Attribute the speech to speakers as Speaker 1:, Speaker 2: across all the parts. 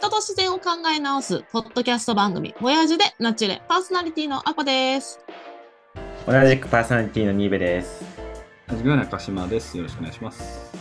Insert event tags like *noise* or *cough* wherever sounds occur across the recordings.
Speaker 1: 人と自然を考え直すポッドキャスト番組、ボヤージュでナチュレパーソナリティのアコです。
Speaker 2: 同じくパーソナリティのニーベです。
Speaker 3: はじめ中島です。よろしくお願いします。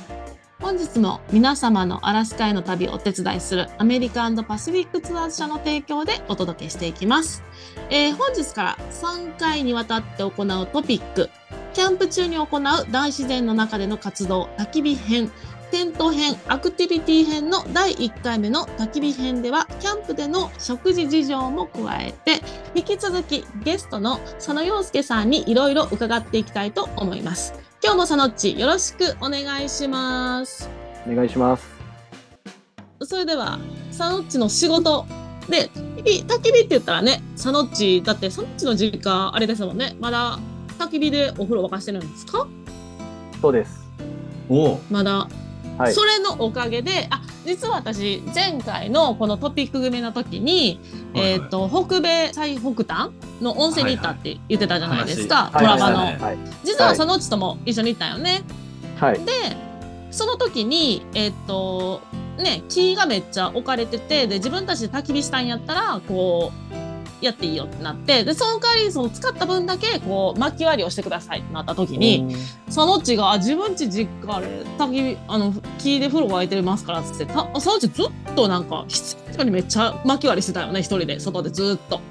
Speaker 1: 本日も皆様のアラスカへの旅をお手伝いするアメリカパシフィックツアーズ社の提供でお届けしていきます。えー本日から3回にわたって行うトピック、キャンプ中に行う大自然の中での活動、焚き火編、テント編、アクティビティ編の第1回目の焚き火編では、キャンプでの食事事情も加えて、引き続きゲストの佐野洋介さんにいろいろ伺っていきたいと思います。今日も佐野っちよろしくお願いします。
Speaker 4: お願いします。
Speaker 1: それでは佐野っちの仕事で焚き火焚き火って言ったらね佐野っちだって佐野っちの実家あれですもんねまだ焚き火でお風呂沸かしてるんですか？
Speaker 4: そうです。
Speaker 3: おお、
Speaker 1: まだ、
Speaker 4: はい。
Speaker 1: それのおかげであ実は私前回のこのトピック組の時に、
Speaker 3: はいはい。
Speaker 1: えっ、と北米最北端の温泉に行ったって言ってたじゃないですか、
Speaker 3: はいはい。
Speaker 1: トラバの、
Speaker 3: はいはい。
Speaker 4: はい。
Speaker 1: 実は佐野っちとも一緒に行ったよね、
Speaker 4: はい。
Speaker 1: でその時にえっとね木がめっちゃ置かれててで自分たちで焚き火したんやったらこうやっていいよってなってでその代わりその使った分だけこう薪割りをしてくださいってなった時に、そのっちがあ自分ち実家あれ焚き火あの木で風呂沸いてますからっつってたそのうちずっとなんか室内にめっちゃ薪割りしてたよね一人で外でずっと。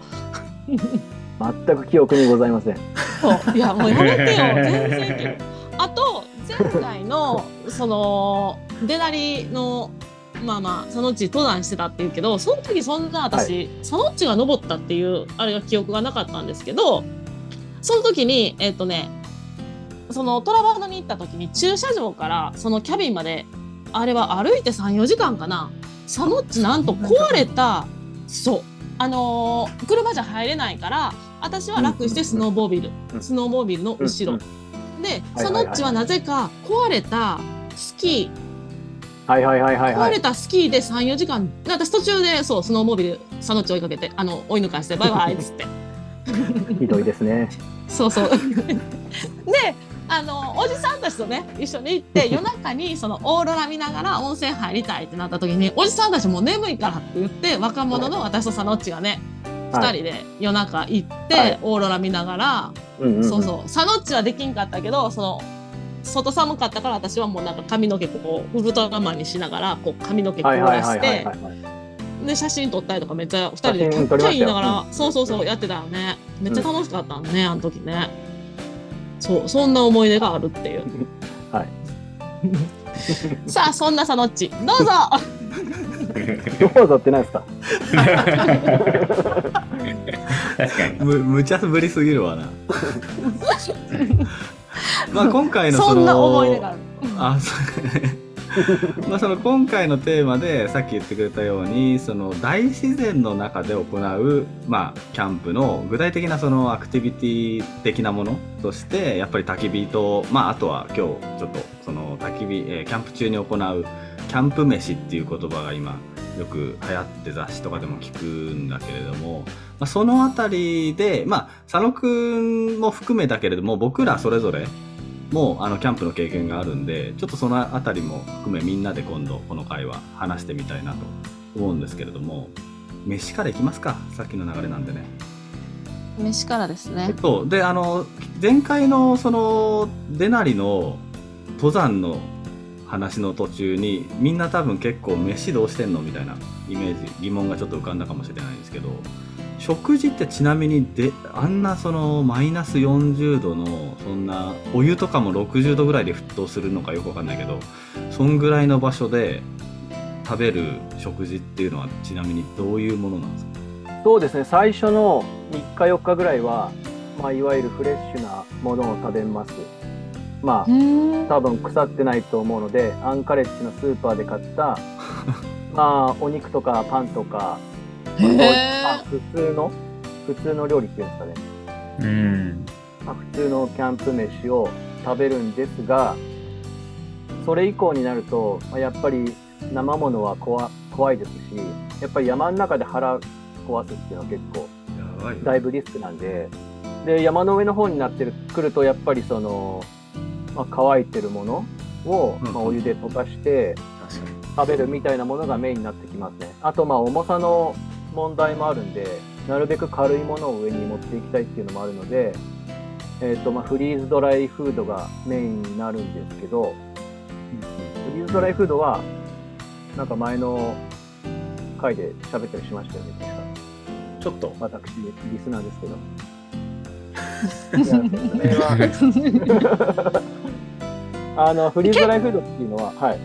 Speaker 4: 全く記憶にございません。
Speaker 1: そういやもうやめてよ全然 *laughs* あと前回のその出なりのまあまあそのうち登山してたって言うけどその時そんな私、そのうちが登ったっていうあれが記憶がなかったんですけどその時にえっ、とねそのトラバードに行った時に駐車場からそのキャビンまであれは歩いて34時間かな。そのうちなんと壊れたそう。あのー車じゃ入れないから私は楽してスノーボービル、
Speaker 4: うん。
Speaker 1: スノーモービルの後ろ、で、
Speaker 4: はい
Speaker 1: そのうちはなぜか壊れたスキ
Speaker 4: はいはいはいはい
Speaker 1: ー、
Speaker 4: はい。
Speaker 1: 壊れたスキーで3、4時間、私途中でそう、スノーモービル、佐野っち追いかけて、あの、追い抜かして、バイバイっつって。
Speaker 4: ひどいですね。
Speaker 1: そうそう。*laughs* で、あの、おじさんたちとね、一緒に行って、夜中にそのオーロラ見ながら温泉入りたいってなった時に、おじさんたちもう眠いからって言って、若者の私と佐野っちがね、二、
Speaker 4: はい
Speaker 1: 人で夜中行って、
Speaker 4: はい
Speaker 1: オーロラ見ながら、
Speaker 4: うんうんん
Speaker 1: そうそう。佐野っちはできんかったけど、その、外寒かったから私はもうなんか髪の毛こうウルトラマンにしながらこう髪の毛凍らして。で写真撮ったりとかめっちゃ二人で
Speaker 4: 写
Speaker 1: かっちゃ
Speaker 4: 真撮りましたよ
Speaker 1: 言いながらそうそうそうやってたよねめっちゃ楽しかったねあの時ねそうそんな思い出があるっていう *laughs*
Speaker 4: はい。*laughs* *laughs*
Speaker 1: さあそんな佐野っちどうぞ
Speaker 4: どうぞってないですか？
Speaker 2: 確かに。
Speaker 3: む無茶ぶりすぎるわな。*laughs* まあ今回のその
Speaker 1: そんな思い出がある。
Speaker 3: あそう。*laughs* まあその今回のテーマでさっき言ってくれたようにその大自然の中で行う、まあ、キャンプの具体的なそのアクティビティ的なものとしてやっぱり焚き火と、まあ、あとは今日ちょっとその焚き火、えーキャンプ中に行うキャンプ飯っていう言葉が今よく流行って雑誌とかでも聞くんだけれども、まあ、そのあたりで、まあ、佐野くんも含めだけれども僕らそれぞれもうあのキャンプの経験があるんでちょっとそのあたりも含めみんなで今度この回は話してみたいなと思うんですけれども飯からいきますかさっきの流れなんでね。
Speaker 1: 飯からですね
Speaker 3: そうであの前回のそのデナリの登山の話の途中にみんな多分結構飯どうしてんのみたいなイメージ疑問がちょっと浮かんだかもしれないんですけど食事ってちなみにであんなそのマイナス40度のそんなお湯とかも60度ぐらいで沸騰するのかよくわかんないけどそんぐらいの場所で食べる食事っていうのはちなみにどういうものなんですか？
Speaker 4: そうですね。最初の3日4日ぐらいは、まあいわゆるフレッシュなものを食べます。まあ多分腐ってないと思うので、アンカレッジのスーパーで買った、*laughs* まあお肉とかパンとか、まあ普通の普通の料理っていうんですかね。
Speaker 2: うん。
Speaker 4: まあ普通のキャンプ飯を食べるんですがそれ以降になると、まあ、やっぱり生ものは怖怖いですしやっぱり山の中で腹壊すっていうのは結構だいぶリスクなんでで山の上の方になってるくるとやっぱりその、まあ、乾いてるものを、
Speaker 3: うん
Speaker 4: まあ、お湯で溶かして食べるみたいなものがメインになってきますね。あとまあ重さの問題もあるんで、なるべく軽いものを上に持っていきたいっていうのもあるので、えっ、とまあフリーズドライフードがメインになるんですけど、フリーズドライフードはなんか前の回で喋ったりしましたよね、確か。
Speaker 3: ちょっと。
Speaker 4: 私、リスナーですけど。*laughs* あのフリーズドライフードっていうのは、はい。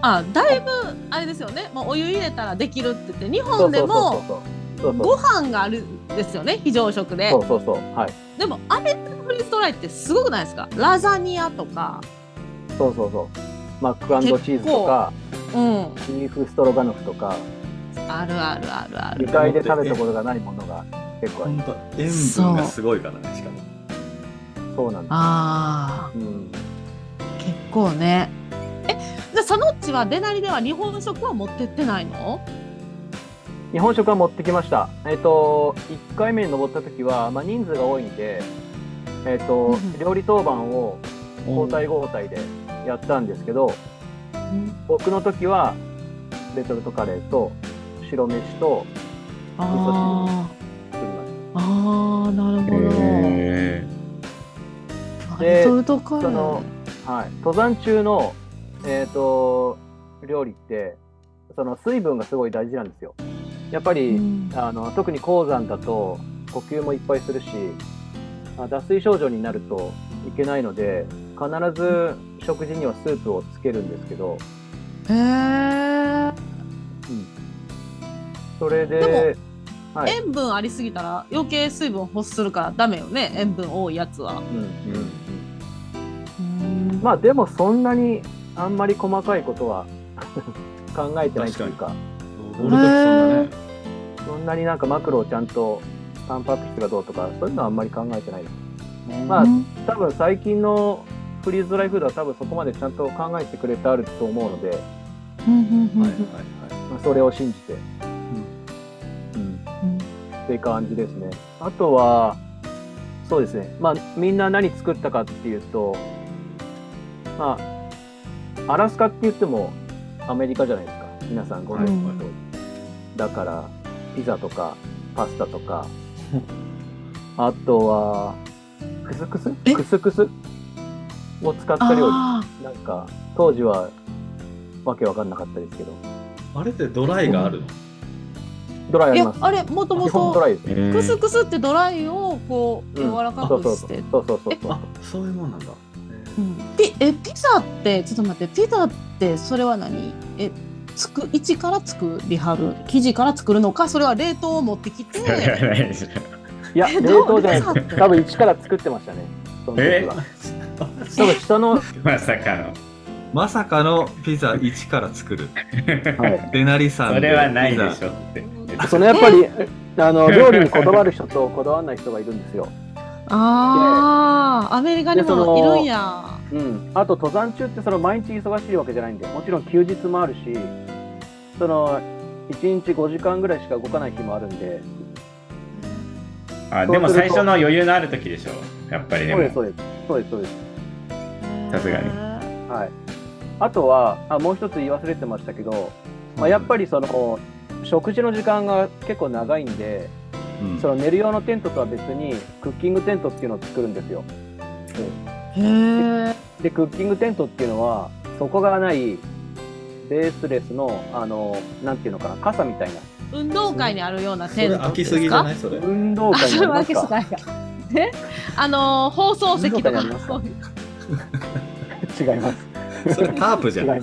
Speaker 1: あだいぶあれですよね。もうお湯入れたらできるって言って日本でもご飯があるんですよね。非常食で。
Speaker 4: そうそうそう。はい。
Speaker 1: でもアメリカのフリーズドライってすごくないですか？ラザニアとか。
Speaker 4: そうそうそう。マックチーズとか、
Speaker 1: うん。
Speaker 4: ビーフストロガノフとか、
Speaker 1: あるあるあるある。
Speaker 4: 2階で食べたことがないものが結構ある。
Speaker 3: 本当塩分がすごいからね、しかも。
Speaker 4: そうなんです。
Speaker 1: あ
Speaker 4: うん。
Speaker 1: ー結構ねえじゃあそのっちはデナリでは日本食は持ってってないの？
Speaker 4: 日本食は持ってきました。えっ、と、1回目に登った時は、まあ、人数が多いんで、えっ、と
Speaker 1: うん、
Speaker 4: 料理当番を交代交代でやったんですけど、僕の時は、レトルトカレーと白飯と
Speaker 1: あ
Speaker 4: 作り
Speaker 1: あーなるほど、
Speaker 2: へ
Speaker 4: で
Speaker 1: レトルト。
Speaker 4: はい。登山中の、えっ、と、料理って、その水分がすごい大事なんですよ。やっぱり、
Speaker 1: うん
Speaker 4: あの特に高山だと呼吸もいっぱいするしあ脱水症状になるといけないので必ず食事にはスープをつけるんですけど
Speaker 1: へえ
Speaker 4: それで
Speaker 1: で
Speaker 4: はい。
Speaker 1: 塩分ありすぎたら余計水分欲するからダメよね。塩分多いやつは。
Speaker 4: うんうん
Speaker 1: うん
Speaker 4: まあでもそんなにあんまり細かいことは *laughs* 考えてないというか。
Speaker 3: そんなね。
Speaker 4: そんなになんかマクロをちゃんとタンパク質がどうとかそういうのはあんまり考えてない。ですまあ多分最近のフリーズドライフードは多分そこまでちゃんと考えてくれてあると思うので、
Speaker 3: はいはい
Speaker 4: まあ、それを信じて、っていう感じですね。あとは、そうですね。まあ、みんな何作ったかっていうと、まあ、アラスカって言ってもアメリカじゃないですか。皆さんご存知の通り。だから、ピザとか、パスタとか、*laughs* あとは、クスクス？
Speaker 1: え？
Speaker 4: クスクス？を使った料理。
Speaker 1: あ
Speaker 4: なんか、当時はわけわかんなかったですけど、
Speaker 3: あれってドライがあるの？
Speaker 4: ドライあります。
Speaker 1: あれもともとクスクスってドライをこう
Speaker 4: うん
Speaker 1: 柔らかくして。
Speaker 4: そうそうそうそう
Speaker 3: あ。そういうもんなんだ。
Speaker 1: うんピえピザってちょっと待ってピザってそれは何？えつく一から作りはる？生地から作るのか？それは冷凍を持ってきて *laughs*
Speaker 2: い
Speaker 4: や、
Speaker 1: え
Speaker 4: 冷凍じゃない。多分一から作ってましたね。その時
Speaker 2: え？
Speaker 4: は。多分下の、*laughs*
Speaker 2: まさかの。
Speaker 3: まさかのピザ一から作る。
Speaker 4: はい。
Speaker 3: デナリさんで
Speaker 2: それはないでしょって。
Speaker 4: そのやっぱり、あの、*laughs* 料理にこだわる人とこだわらない人がいるんですよ。
Speaker 1: ああアメリカに
Speaker 4: でその
Speaker 1: もいるんや
Speaker 4: うん。あと、登山中ってその毎日忙しいわけじゃないんで、もちろん休日もあるし、その、1日5時間ぐらいしか動かない日もあるんで、
Speaker 2: あでも最初の余裕のある時でしょ。やっぱりでも
Speaker 4: そうです、。そうです。そうです、そうです。
Speaker 2: さすがに
Speaker 4: はい。あとは、あもう一つ言い忘れてましたけど、まあ、やっぱりその、食事の時間が結構長いんで、
Speaker 3: うん。
Speaker 4: その寝る用のテントとは別にクッキングテントっていうのを作るんですよ。
Speaker 1: へえ
Speaker 4: で、クッキングテントっていうのは、底がないベースレスの、あの、なんていうのかな、傘みたいな。
Speaker 1: 運動会にあるようなテント
Speaker 3: 飽きすぎ
Speaker 1: ですか？
Speaker 3: じゃない？それ。
Speaker 4: 運動会にありますか？
Speaker 1: 開けすない。かえ？あのー放送席とか？*laughs*
Speaker 4: 違います。
Speaker 3: それタープじゃん。
Speaker 4: 違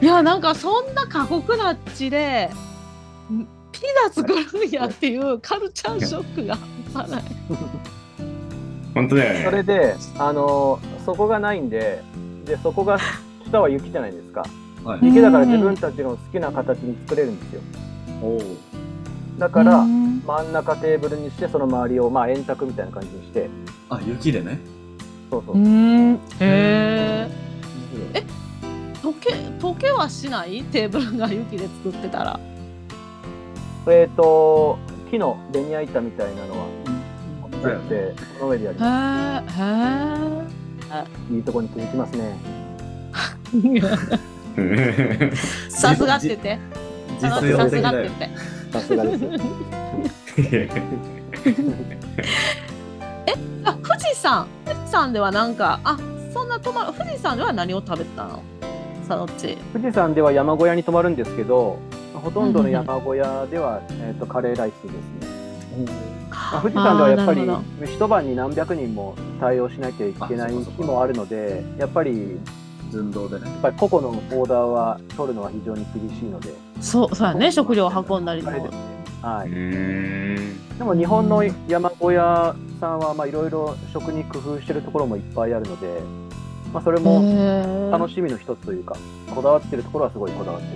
Speaker 4: *laughs* い
Speaker 1: やなんかそんな過酷な地でんピザ作るんやっていうカルチャーショックが半端ない。
Speaker 2: 本当だよね。
Speaker 4: それで、あの、底がないんで、で、底が、下は雪じゃないですか。
Speaker 3: はい
Speaker 4: 雪だから自分たちの好きな形に作れるんですよ。
Speaker 3: おお。
Speaker 4: だから、
Speaker 1: うん
Speaker 4: 真ん中テーブルにして、その周りを、まあ、円卓みたいな感じにして、
Speaker 3: あ、雪でね。
Speaker 4: そうそうう。
Speaker 1: んへえ。溶け溶けはしない？テーブルが雪で作ってたら。
Speaker 4: えっ、と、木のベニヤ板みたいなのは、作って、この上でやり
Speaker 1: へ
Speaker 4: ま
Speaker 1: えへえ。
Speaker 4: いいとこに続きますね。*laughs* *laughs*
Speaker 1: さすがって言って。さすがって言って。
Speaker 4: さすがです。*laughs*
Speaker 1: あ、富士山。富士山ではなんか、あ、そんな泊まる。富士山では何を食べたの？さのっち。
Speaker 4: 富士山では山小屋に泊まるんですけど、ほとんどの山小屋では、えー、とカレーライスですね。まあ、富士山ではやっぱり一晩に何百人も対応しなきゃいけない日もあるので、やっぱり
Speaker 3: 寸胴でね
Speaker 4: やっぱり個々のオーダーは取るのは非常に厳しいので、
Speaker 1: そう、そうやね。食料を運んだりも
Speaker 4: あれですね。は
Speaker 2: う
Speaker 4: い。でも日本の山小屋さんはまあいろいろ食に工夫してるところもいっぱいあるので、まあ、それも楽
Speaker 1: し
Speaker 4: しみの一つというか、こだわってるところはすごいこだわってる。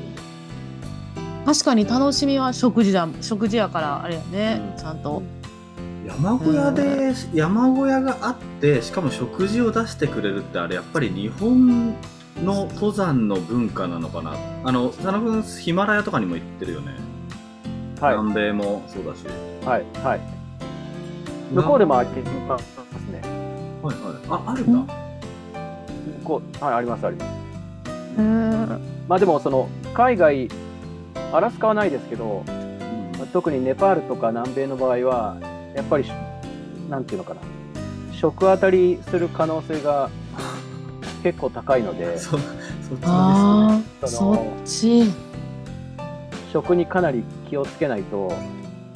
Speaker 1: 確かに楽しみは食事だ食事やからあれやね、
Speaker 4: うん
Speaker 1: ちゃんと
Speaker 3: 山小屋で山小屋があってしかも食事を出してくれるってあれやっぱり日本の登山の文化なのかな？あの佐野君ヒマラヤとかにも行ってるよね、
Speaker 4: はい。
Speaker 3: 南米もそうだし
Speaker 4: はい。はい。向こうでもありますね。
Speaker 3: はいはいああるんだ
Speaker 4: 向こう、はい、あります、あります。まあでも、その、海外、アラスカはないですけど、まあ特にネパールとか南米の場合は、やっぱりし、なんていうのかな、食当たりする可能性が結構高いので、
Speaker 3: そそっちの
Speaker 1: ああ
Speaker 4: そ
Speaker 1: っち。
Speaker 4: 食にかなり気をつけないと、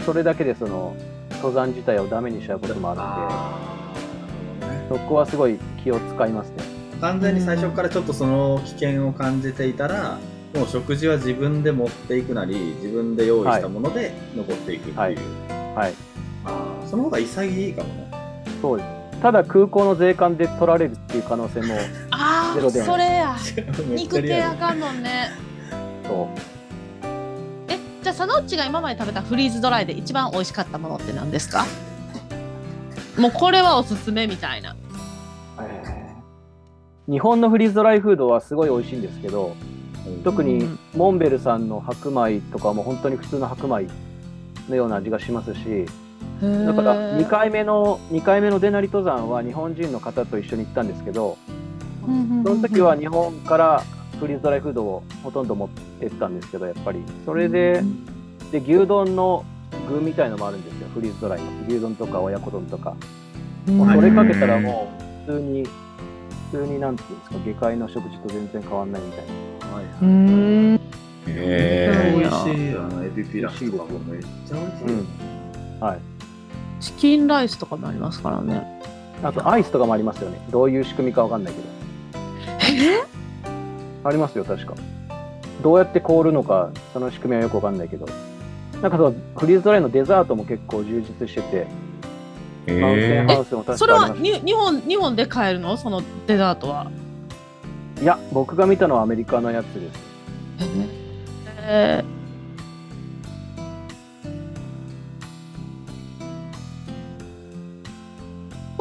Speaker 4: それだけでその、登山自体をダメにしちゃうこともあるので、そこはすごい気を使いますね。
Speaker 3: 完全に最初からちょっとその危険を感じていたらもう食事は自分で持っていくなり自分で用意したもので残っていくっていう、
Speaker 4: はい。はい。
Speaker 3: その方が潔いかもね。
Speaker 4: そうです。ただ空港の税関で取られるっていう可能性も、
Speaker 1: ああ
Speaker 4: ゼロでは
Speaker 1: それや。肉系あかんもんね。
Speaker 4: そ
Speaker 1: えじゃあサノッチが今まで食べたフリーズドライで一番美味しかったものって何ですか？もうこれはおすすめみたいな。
Speaker 4: う、えー。日本のフリーズドライフードはすごい美味しいんですけど、特に
Speaker 1: うん
Speaker 4: モンベルさんの白米とかも本当に普通の白米のような味がしますし、だから2回目の2回目のデナリ登山は日本人の方と一緒に行ったんですけど、その時は日本からフリーズドライフードをほとんど持ってったんですけど、やっぱり。それで、で牛丼の具みたいのもあるんですよ、フリーズドライの牛丼とか親子丼とか。もうそれかけたらもう普通に普通になんていうんですか下界の食事と全然変わんないみたいな。
Speaker 3: はい
Speaker 1: うん。
Speaker 2: へえ
Speaker 3: 美味しい。あのエビピラフとかもめっちゃ美味しい、
Speaker 4: うん。はい。
Speaker 1: チキンライスとかもありますからね
Speaker 4: あとアイスとかもありますよね。どういう仕組みかわかんないけど。
Speaker 1: え？
Speaker 4: ありますよ、確か。どうやって凍るのか、その仕組みはよくわかんないけど。なんかそのフリーズドライのデザートも結構充実してて、マウンテン
Speaker 2: へ
Speaker 4: ハウスも確
Speaker 1: それはに日本日本で買えるの？そのデザートは
Speaker 4: た。いや、僕が見たのはアメリカのやつです。
Speaker 1: え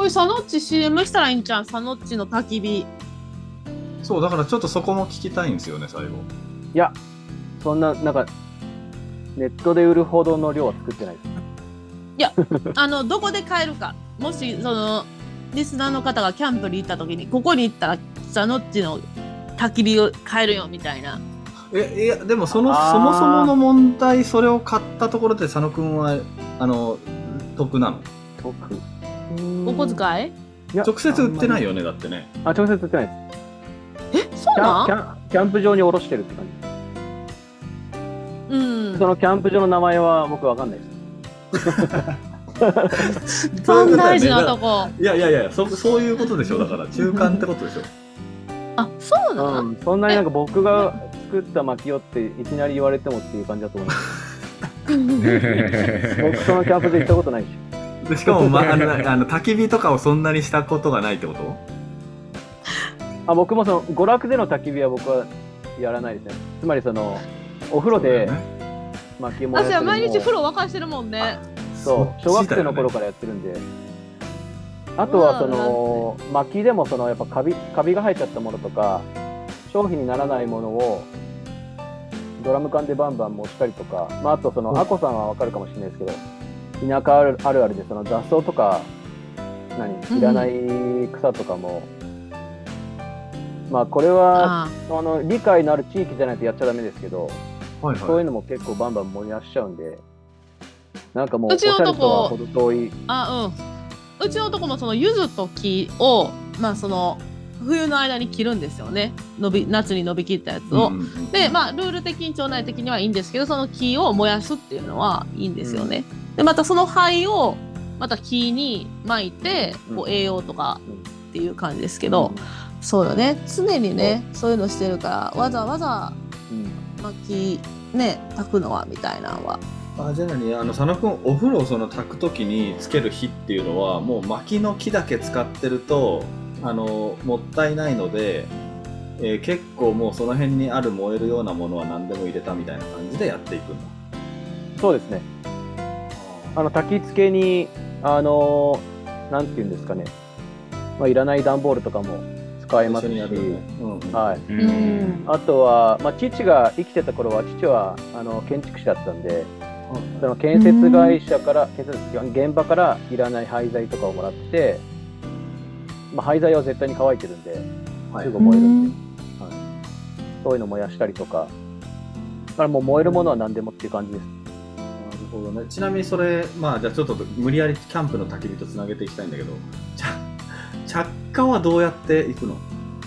Speaker 1: これサノッチ CM したらいいんじゃんサノッチの焚き火。
Speaker 3: そうだからちょっとそこも聞きたいんですよね最後。
Speaker 4: いや、そんな、なんか、ネットで売るほどの量は作ってない。です。*laughs*
Speaker 1: あのどこで買えるか。もしそのリスナーの方がキャンプに行った時にここに行ったらサノッチの焚き火を買えるよみたいな。
Speaker 3: えいやでもそのそもそもの問題それを買ったところで佐野くんはあの得なの？
Speaker 4: 特
Speaker 1: お小遣い？
Speaker 4: いや
Speaker 3: 直接売ってない
Speaker 4: よ。
Speaker 3: よねだってね
Speaker 4: あ、直接売ってないです。
Speaker 1: えそう
Speaker 4: キャン
Speaker 1: なん
Speaker 4: キャンキャンプ場に卸してるって感じ。
Speaker 1: うん
Speaker 4: そのキャンプ場の名前は僕わかんないです。*laughs*
Speaker 1: 一番大事なとこ
Speaker 3: いやいやいやそそういうことでしょだから *laughs* 中間ってことでしょ
Speaker 1: あそうなの、
Speaker 4: うん、そんなになんか僕が作った薪をっていきなり言われてもっていう感じだと思います。*laughs* 僕そのキャンプ場行ったことないし。
Speaker 3: でしかも、ま、あの *laughs* あの焚き火とかをそんなにしたことがないってこと？
Speaker 4: あ僕もその娯楽での焚き火は僕はやらないですね。つまりそのお風呂で薪を燃や
Speaker 1: 私は
Speaker 4: すのも
Speaker 1: 毎日風呂沸かしてるもんね。
Speaker 4: そう。小学生の頃からやってるんで。あとはその薪でもそのやっぱカビカビが生えちゃったものとか商品にならないものをドラム缶でバンバン持ったりとか、まあ、あとそのアコさんはわかるかもしれないですけど田舎あるあるあるでその雑草とか何いらない草とかもまあこれは
Speaker 1: あ
Speaker 4: あ。の理解のある地域じゃないとやっちゃダメですけど、
Speaker 3: はい
Speaker 4: そういうのも結構バンバン燃やしちゃうんで、なんかもう
Speaker 1: うちのとこ。
Speaker 4: おしゃれとは程遠い。
Speaker 1: あうん。うちのとこもその柚子と木をまあその冬の間に切るんですよね。伸び夏に伸びきったやつを。
Speaker 3: うんうんうん。
Speaker 1: でまあルール的に町内的にはいいんですけどその木を燃やすっていうのはいいんですよね。でまたその灰をまた木に巻いてこ
Speaker 4: う
Speaker 1: うん。栄養とか
Speaker 4: うん
Speaker 1: っていう感じですけど、そうよね。常にねそう。いうのしてるからわざわざ
Speaker 4: うん。
Speaker 1: 薪ね炊くのはみたいなのは。
Speaker 3: あじゃあ何あの佐野くんお風呂をその炊く時につける火っていうのはもう薪の木だけ使ってるとあのもったいないので、えー結構もうその辺にある燃えるようなものは何でも入れたみたいな感じでやっていくんだ
Speaker 4: そうですね。あの焚き付けに、あのーなんていうんですかね、まあ、いらない段ボールとかも使えますし、
Speaker 3: うんうん。
Speaker 4: はい。あとは、まあ、父が生きてた頃は、父はあの建築士だったんで、その建設会社から、建設現場からいらない廃材とかをもらって、まあ、廃材は絶対に乾いてるんで、
Speaker 3: はい
Speaker 4: すぐ燃えるんで、はい、そういうの燃やしたりとか、だからもう燃えるものは何でもっていう感じです。
Speaker 3: なるほどね。ちなみにそれ、まあじゃあちょっと無理やりキャンプの焚き火とつなげていきたいんだけど、着火はどうやっていくの？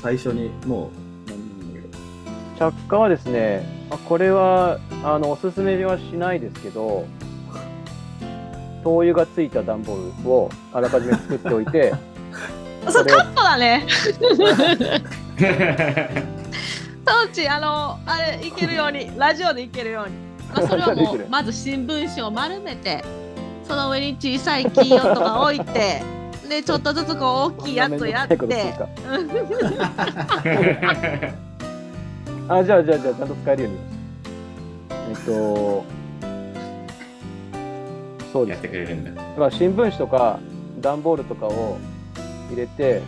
Speaker 3: 最初にもう、なんだけど。
Speaker 4: 着火はですね、まあこれはあのおすすめはしないですけど、*laughs* 灯油がついた段ボールをあらかじめ作っておいて、*laughs*
Speaker 1: そうカットだね。*laughs* トーチあのあれいけるようにラジオでいけるように、まあ、それはもう *laughs* まず新聞紙を丸めてその上に小さい黄色とか置いてでちょっとずつこう大きいやつをやって。*laughs*
Speaker 4: あ、じゃあじゃあじゃあちゃんと使えるように。えっと、そうです。
Speaker 2: やってくれるんだ。
Speaker 4: だから新聞紙とか段ボールとかを入れて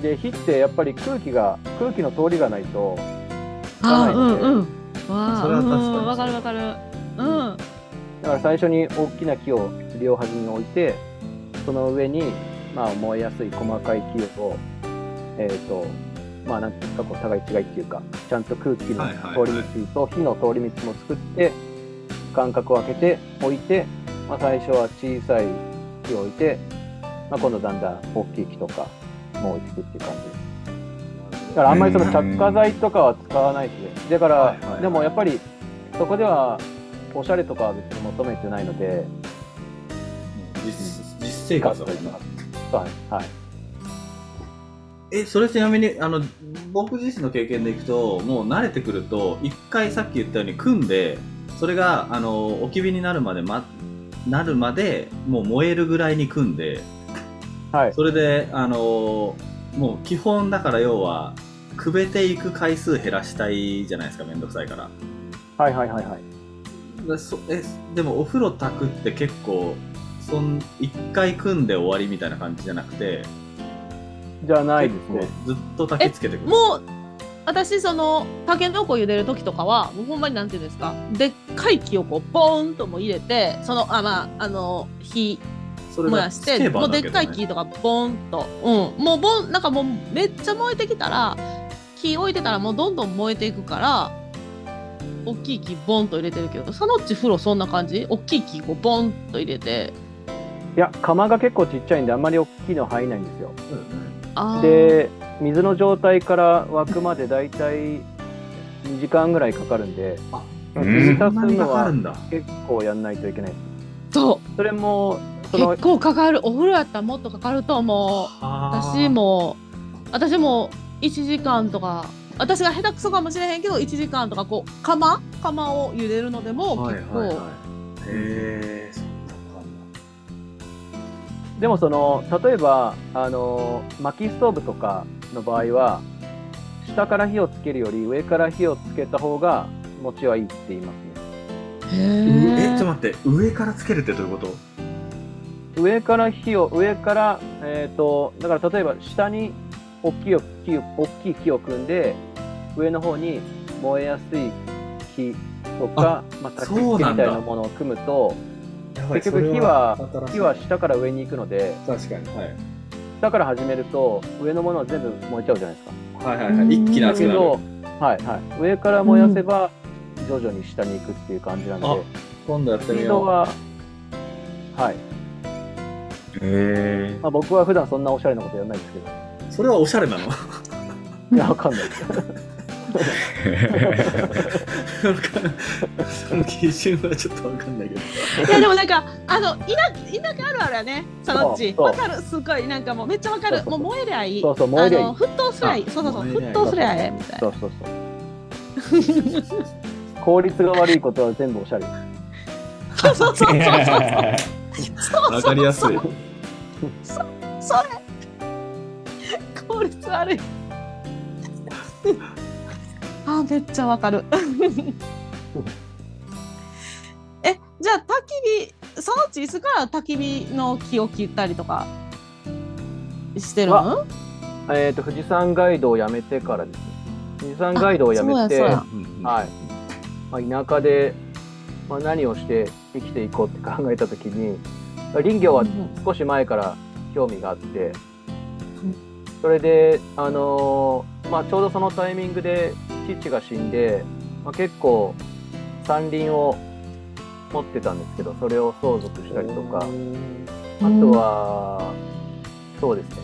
Speaker 4: で火ってやっぱり空気が空気の通りがないと
Speaker 1: あ
Speaker 4: つかないので、
Speaker 1: うんうん。わあ
Speaker 3: それは確かに
Speaker 1: うんわかるわかる。うん。
Speaker 4: だから最初に大きな木を両端に置いてその上に、まあ、燃えやすい細かい木をえっ、とまあなんていうんですかこう互い違いっていうかちゃんと空気の通り道と火の通り道も作って間隔を空けて置いて、まあ、最初は小さい木を置いて、まあ、今度だんだん大きい木とかも置いていくっていう感じですだからあんまりその着火剤とかは使わないですね。だから、
Speaker 3: はいはいはい。
Speaker 4: でもやっぱりそこではおしゃれとかは別に求めてないので。
Speaker 3: 実実生活だもんな。
Speaker 4: はい、はい、
Speaker 3: え、それちなみに、あの、僕自身の経験でいくと、もう慣れてくると、一回さっき言ったように組んで、それが、あの、置き火になるまで、ま、なるまで、もう燃えるぐらいに組んで、
Speaker 4: はい、
Speaker 3: それで、あの、もう基本だから要は、くべていく回数減らしたいじゃないですか、めんどくさいから。
Speaker 4: はいはいはいはい。
Speaker 3: でそえでもお風呂炊くって結構そん一回組んで終わりみたいな感じじゃなくて
Speaker 4: じゃないですね。
Speaker 3: 結構ずっと炊きつけてくる。
Speaker 1: もう私そのたけのこ茹でる時とかはもうほんまになんていうんですかでっかい木をこうボーンとも入れてそのあまああの火
Speaker 3: それが
Speaker 1: 燃やしてもうでっかい木とかボンと、うん、もうボンなんかもうめっちゃ燃えてきたら木置いてたらもうどんどん燃えていくから大きい木ボンと入れてるけどサノッチ風呂そんな感じ？大きい木こうボンと入れて。
Speaker 4: いや釜が結構ちっちゃいんであんまり大きいの入んないんですよ。
Speaker 1: あー。
Speaker 4: で水の状態から沸くまでだいたい2時間ぐらいかかるんで水足すのは
Speaker 3: かるんだ。
Speaker 4: 結構やんないといけない。です
Speaker 1: そう。
Speaker 4: それもその
Speaker 1: 結構かかるお風呂やったらもっとかかると思う。私も私も1時間とか私が下手くそかもしれへんけど1時間とかこう釜釜を茹でるのでも結構、
Speaker 3: はいはい。はいへえそんなのか。
Speaker 4: でもその例えばあの薪ストーブとかの場合は下から火をつけるより上から火をつけた方が持ちはいいって言いますね。
Speaker 3: えちょっと
Speaker 1: ー
Speaker 3: 待って上からつけるってどういうこと？
Speaker 4: 上から火を上からえっ、とだから例えば下に大きい木を大きい木を組んで上の方に燃えやすい木とかまあ、焚き
Speaker 3: そうなんだ
Speaker 4: 付けみたいなものを組むと結局火は火は下から上に行くので
Speaker 3: 確かにはい
Speaker 4: 下から始めると、上のものは全部燃えちゃうじゃないですか。
Speaker 3: はいはいはい。一気に熱くなる。
Speaker 4: けど、はいはい。上から燃やせば、徐々に下に行くっていう感じなんで、
Speaker 3: あ今度やっ
Speaker 4: ス
Speaker 3: てみよう。
Speaker 4: は、はい。
Speaker 2: へ
Speaker 4: まあ、僕は普段そんなおしゃれなことやらないですけど、
Speaker 3: それはおしゃれなの？
Speaker 4: いや、わかんない。です。
Speaker 3: その基準はちょっとわかんないけど。
Speaker 1: いやでもなんかあの田田舎あるあるやね。そのうち。わかる？すごいなんかもうめっちゃわかる。
Speaker 4: そうそうそう。
Speaker 1: もう燃えりゃいい。
Speaker 4: そうそう燃えりゃいい。
Speaker 1: あの沸騰すりゃいい。
Speaker 3: あ
Speaker 1: そうそうそう。沸騰すりゃええみたいな。
Speaker 4: そうそうそう。効率が悪いことは全部おしゃれ。
Speaker 1: そうそうそうそう。
Speaker 2: え。
Speaker 1: そう
Speaker 3: わかりやすい。
Speaker 1: それ効率悪い。*laughs* あめっちゃわかる。*laughs* えじゃあ焚き火そのうちいつから焚き火の木を切ったりとかしてる
Speaker 4: わ
Speaker 1: の
Speaker 4: えっ、と、富士山ガイドをやめてからです。ね。富士山ガイドをやめて、はい。まあ、田舎で、まあ、何をして生きていこうって考えたときに、林業は少し前から興味があって、それで、あのーまあ、ちょうどそのタイミングで父が死んで、まあ、結構山林を持ってたんですけど、それを相続したりとか、あとは、そうですね。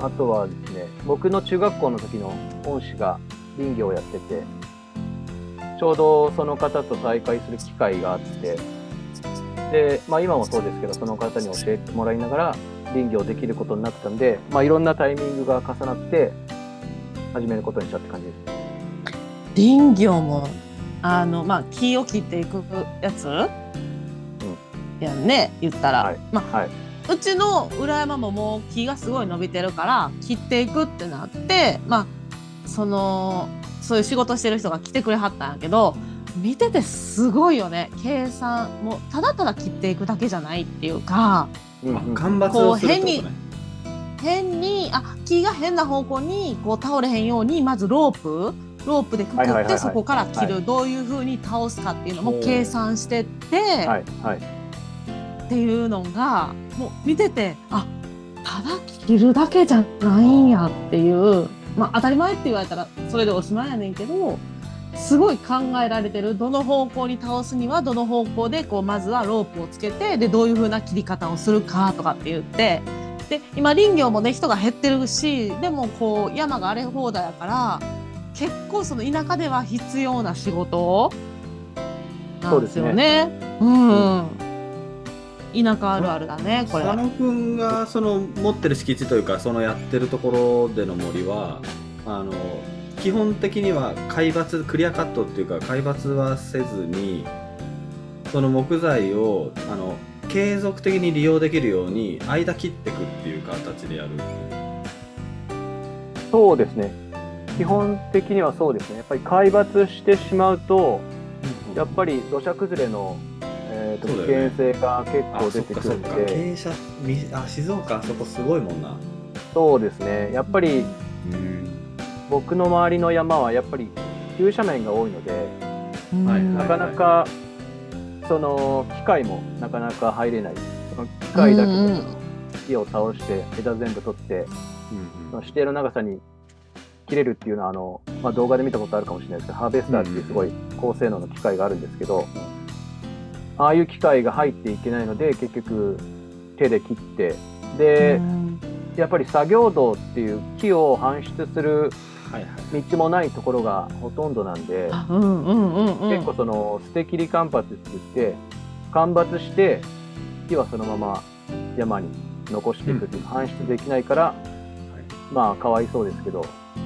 Speaker 4: あとはですね、僕の中学校の時の恩師が林業をやってて、ちょうどその方と再会する機会があって、で、まあ今もそうですけど、その方に教えてもらいながら林業できることになったんで、まあいろんなタイミングが重なって、始めることにしたって感じです。
Speaker 1: 林業もあのまあ木を切っていくやつ、やんね言ったら、
Speaker 4: はい。
Speaker 1: まあ、
Speaker 4: はい。う
Speaker 1: ちの裏山ももう木がすごい伸びてるから切っていくってなってまあそのそういう仕事してる人が来てくれはったんやけど見ててすごいよね。計算もうただただ切っていくだけじゃないっていうか
Speaker 3: あ
Speaker 4: うんうん。
Speaker 3: 間伐をするってことね。
Speaker 1: 変にあ木が変な方向にこう倒れへんようにまずロープロープでくくってそこから切る、どういうふうに倒すかっていうのも計算してって、
Speaker 4: はいはい。
Speaker 1: っていうのがもう見ててあただ切るだけじゃないんやっていう。まあ当たり前って言われたらそれでおしまいやねんけどすごい考えられてるどの方向に倒すにはどの方向でこうまずはロープをつけてでどういう風な切り方をするかとかって言ってで今林業もね人が減ってるしでもこう山が荒れ放題やから結構その田舎では必要な仕事なんですよね。うん、田舎あるあるだねこれは。
Speaker 3: 佐野くんがその持ってる敷地というかそのやってるところでの森はあの基本的には海抜クリアカットっていうか海抜はせずにその木材をあの継続的に利用できるように間切っていくっていう形でやる
Speaker 4: そうですね。基本的にはそうですね。やっぱり海抜してしまうと、やっぱり土砂崩れの、えーと危険性が結構出て
Speaker 3: っかそっか
Speaker 4: くるんで、
Speaker 3: 傾斜みあ静岡あそこすごいもんな。
Speaker 4: そうですね。やっぱり
Speaker 2: うん
Speaker 4: 僕の周りの山はやっぱり急斜面が多いので、
Speaker 3: はい
Speaker 1: うん
Speaker 4: なかなかその機械もなかなか入れない。その機械だけで木を倒して枝全部取って、その指定の長さに切れるっていうのはあの、まあ、動画で見たことあるかもしれないですけど、ハーベスターっていうすごい高性能の機械があるんですけど、ああいう機械が入っていけないので結局手で切ってで、
Speaker 1: うん。
Speaker 4: やっぱり作業道っていう木を搬出する道もないところがほとんどなんで、
Speaker 1: あうんうんうんうん。
Speaker 4: 結構その捨て切り間伐って言って間伐して木はそのまま山に残していくっていう、搬出できないから、まあかわいそうですけど、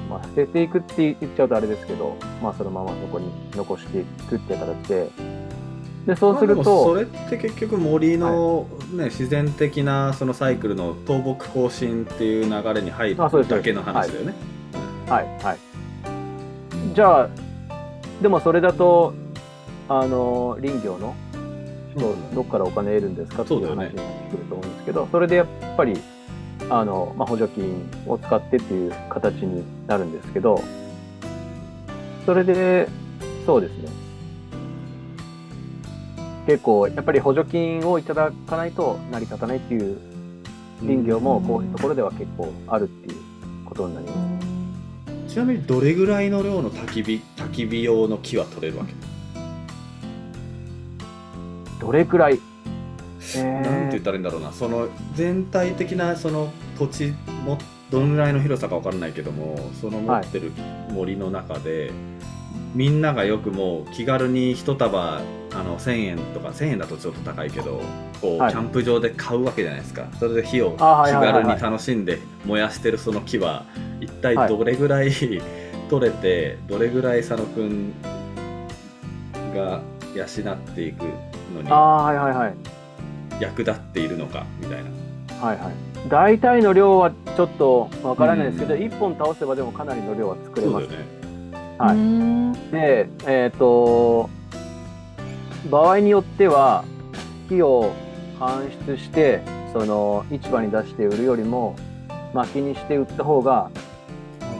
Speaker 4: まあ、捨てていくって言っちゃうとあれですけど、まあ、そのままそこに残していくって形で。でそうする
Speaker 3: まあでもそ
Speaker 4: と、
Speaker 3: れって結局森の、ね自然的なそのサイクルの倒木更新っていう流れに入るだけの話だよね。
Speaker 4: はいはい、じゃあでもそれだとあの林業の人どっからお金得るんですかっていう話になってくると思うんですけどそれでやっぱりあの、まあ、補助金を使ってっていう形になるんですけどそれでそうですね。結構やっぱり補助金をいただかないと成り立たないっていう林業もこういうところでは結構あるっていうことになります。
Speaker 3: ちなみにどれぐらいの量の焚き火焚き火用の木は取れるわけ、
Speaker 4: どれくらい、えー。
Speaker 3: なんて言ったらいいんだろうな。その全体的なその土地もどのぐらいの広さか分からないけどもその持ってる森の中で、みんながよくもう気軽に一束あの1000円とか1000円だとちょっと高いけどこう、
Speaker 4: はい
Speaker 3: キャンプ場で買うわけじゃないですかそれで火を気軽に楽しんで燃やしてるその木は一体どれぐらい、取れてどれぐらい佐野くんが養っていくのに
Speaker 4: ああ、はいはいはい。
Speaker 3: 役立っているのかみたいな。
Speaker 4: はいはい。大体の量はちょっとわからないですけど、一本倒せばでもかなりの量は作れます。
Speaker 3: そうだよね。
Speaker 4: はい
Speaker 1: うん
Speaker 4: で、えっ、と、場合によっては、木を搬出して、その市場に出して売るよりも、薪にして売った方が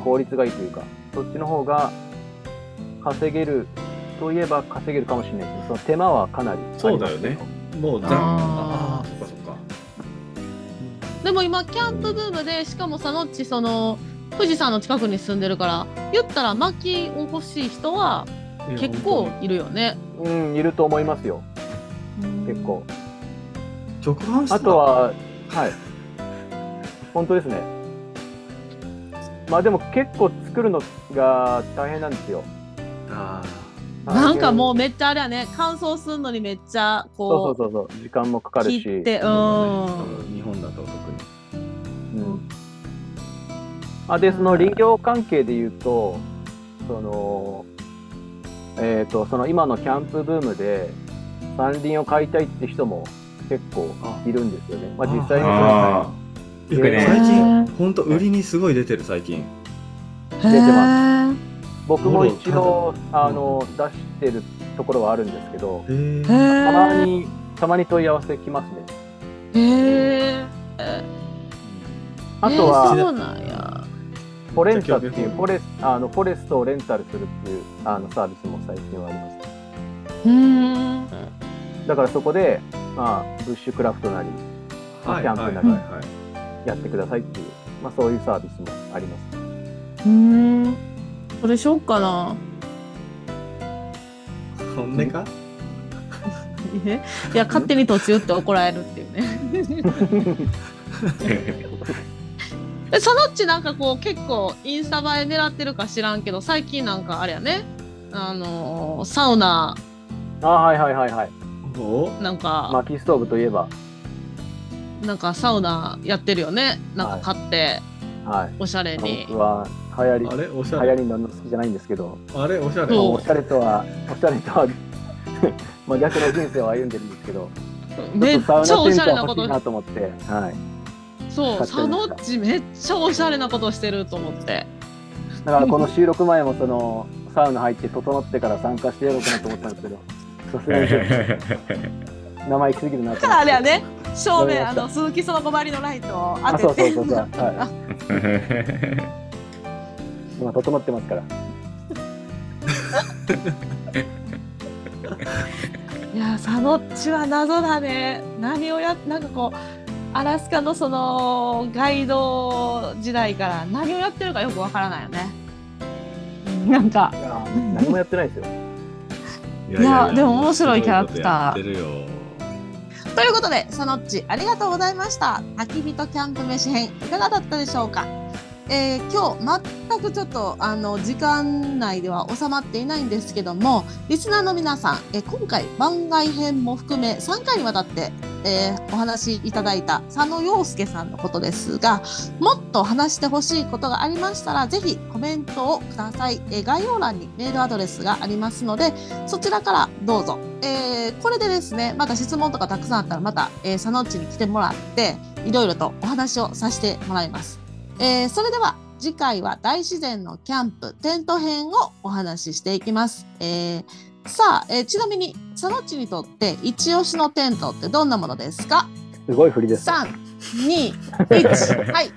Speaker 4: 効率がいいというか、そっちの方が稼げるといえば稼げるかもしれないですけど、その手間はかなりあります
Speaker 3: そうだよね。もう
Speaker 1: あー
Speaker 3: ああそっかそっか。
Speaker 1: でも今キャンプブームでしかもさのっちその富士山の近くに住んでるから言ったら薪を欲しい人は結構いるよね。
Speaker 4: うん、いると思いますよ、結構。
Speaker 3: 直販した
Speaker 4: あとは、はい。本当ですね。まあでも結構作るのが大変なんですよ。
Speaker 3: あ
Speaker 1: なんかもう
Speaker 4: う。
Speaker 1: めっちゃあれやね乾燥するのにめっちゃ
Speaker 4: そう
Speaker 1: こ
Speaker 4: そうそうそう。時間もかか
Speaker 1: う
Speaker 4: るし。
Speaker 1: 切ってう
Speaker 3: ー
Speaker 1: ん。
Speaker 3: 日本だと特に。
Speaker 4: うん。あ、で、その林業関係で言うと、その、えっ、と、その今のキャンプブームで山林を買いたいって人も結構いるんですよね。まあ実際にその
Speaker 2: あ
Speaker 3: いや
Speaker 4: よくね
Speaker 3: 最近本当売りにすごい出てる最近。
Speaker 4: 出てま
Speaker 1: ま
Speaker 4: 僕も一
Speaker 3: もろ
Speaker 4: 応
Speaker 3: ただ
Speaker 4: あの出してるところはあるんですけど、たま
Speaker 1: え。
Speaker 4: にたまに問い合わせ来ますね。
Speaker 1: へえ。
Speaker 4: あと
Speaker 1: えー
Speaker 4: は
Speaker 1: そうなんや。
Speaker 4: フォレンタっていう
Speaker 3: じゃあ
Speaker 4: フォレスあのフォレストをレンタルするっていうあのサービスも最近はあります。
Speaker 1: うん。
Speaker 4: だからそこでまあブッシュクラフトなり
Speaker 3: はい
Speaker 4: キャンプなり。やってくださいっていうまあそういうサービスもあります。
Speaker 1: うん。それしよっかな。
Speaker 3: 本音か？
Speaker 1: え？いや勝手に途中って怒られるっていうね。*laughs* えそのっちなんかこう結構インスタ映え狙ってるか知らんけど最近なんかあれやねあのーサウナ
Speaker 4: あはいはいはいはい。
Speaker 3: お
Speaker 1: なんか、
Speaker 4: 薪ストーブといえば
Speaker 1: なんかサウナやってるよねなんか買って
Speaker 4: はい。
Speaker 1: おしゃれに、
Speaker 4: 僕は流行り
Speaker 3: あれ？おしゃ
Speaker 4: 流行
Speaker 3: れ。
Speaker 4: りになるの好きじゃないんですけど、
Speaker 3: あれ？おしゃれ？
Speaker 1: そう
Speaker 4: おしゃれとはおしゃれとは *laughs* まあ逆の人生を歩んでるんですけど。
Speaker 1: めっちゃおしゃれなこと
Speaker 4: ちょっとサウナテント欲しいなと思って、はい。
Speaker 1: そう
Speaker 4: 買ってみました
Speaker 1: サノッチめっちゃおしゃれなことしてると思って。
Speaker 4: だからこの収録前もそのサウナ入って整ってから参加してやろうかなと思ったんですけど、さすがにちょっと。生意気すぎるなと
Speaker 1: だあれやね照明あの鈴木その5張りのライトを
Speaker 4: あ、
Speaker 1: 当てて。
Speaker 4: そうそうそうそう。はい。*laughs* 今整ってますから。
Speaker 1: いやサノッチは謎だね。何をやなんかこうアラスカのそのガイド時代から何をやってるかよくわからないよね。なんか。
Speaker 4: いや何もやってないですよ。
Speaker 3: い
Speaker 1: いやでも面白いキャラクター。
Speaker 3: と。
Speaker 1: ということでサノッチありがとうございました。焚き火とキャンプ飯編いかがだったでしょうか？えー今日全くちょっとあの時間内では収まっていないんですけどもリスナーの皆さん、えー今回番外編も含め3回にわたって、えーお話しいただいた佐野洋介さんのことですがもっと話してほしいことがありましたらぜひコメントをください、え概要欄にメールアドレスがありますのでそちらからどうぞ、えこれでですねまた質問とかたくさんあったらまた、え、佐野っちに来てもらっていろいろとお話をさせてもらいます。えーそれでは次回は大自然のキャンプテント編をお話ししていきます。えーさあ、えーちなみに佐野っちにとって一押しのテントってどんなものですか？
Speaker 4: すごい振りです。
Speaker 1: ?3、2、*laughs* 1。はい。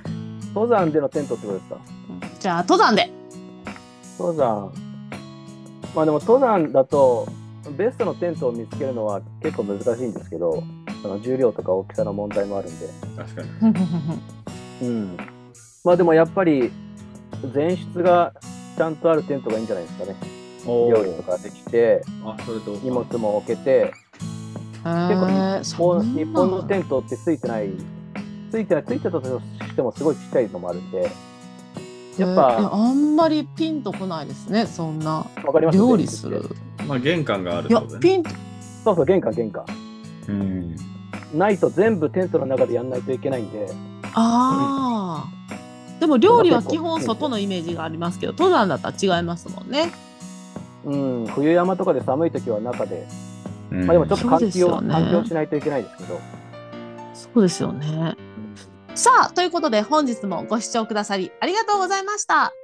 Speaker 4: 登山でのテントってことですか？
Speaker 1: じゃあ登山で。
Speaker 4: 登山。まあでも登山だと、ベストのテントを見つけるのは結構難しいんですけど、その重量とか大きさの問題もあるんで。
Speaker 3: 確かに。*laughs*
Speaker 4: うん。まあでもやっぱり、前室がちゃんとあるテントがいいんじゃないですかね。
Speaker 3: お
Speaker 4: 料理とかできて、
Speaker 3: あ、それと。
Speaker 4: 荷物も置けて、結構日本のテントってついてない、ついてない、ついてたとしてもすごいちっちゃいのもあるんで、やっ
Speaker 1: えー
Speaker 4: ぱ、
Speaker 1: あんまりピンとこないですねそんな。
Speaker 4: わかります？
Speaker 1: 料理する。
Speaker 3: まあ、玄関があるっ
Speaker 1: いや。ピン。と
Speaker 4: そうそう、玄関、玄関。
Speaker 2: うん。
Speaker 4: ないと全部テントの中でやんないといけないんで、
Speaker 1: ああでも料理は基本外のイメージがありますけど登山だったら違いますもんね。
Speaker 4: うん、冬山とかで寒い時は中で、
Speaker 2: うん。
Speaker 4: まあでもちょっと
Speaker 1: そうです
Speaker 4: 換気を、
Speaker 1: よね。
Speaker 4: 換気をしないといけないですけど、
Speaker 1: そうですよね。さあということで本日もご視聴くださりありがとうございました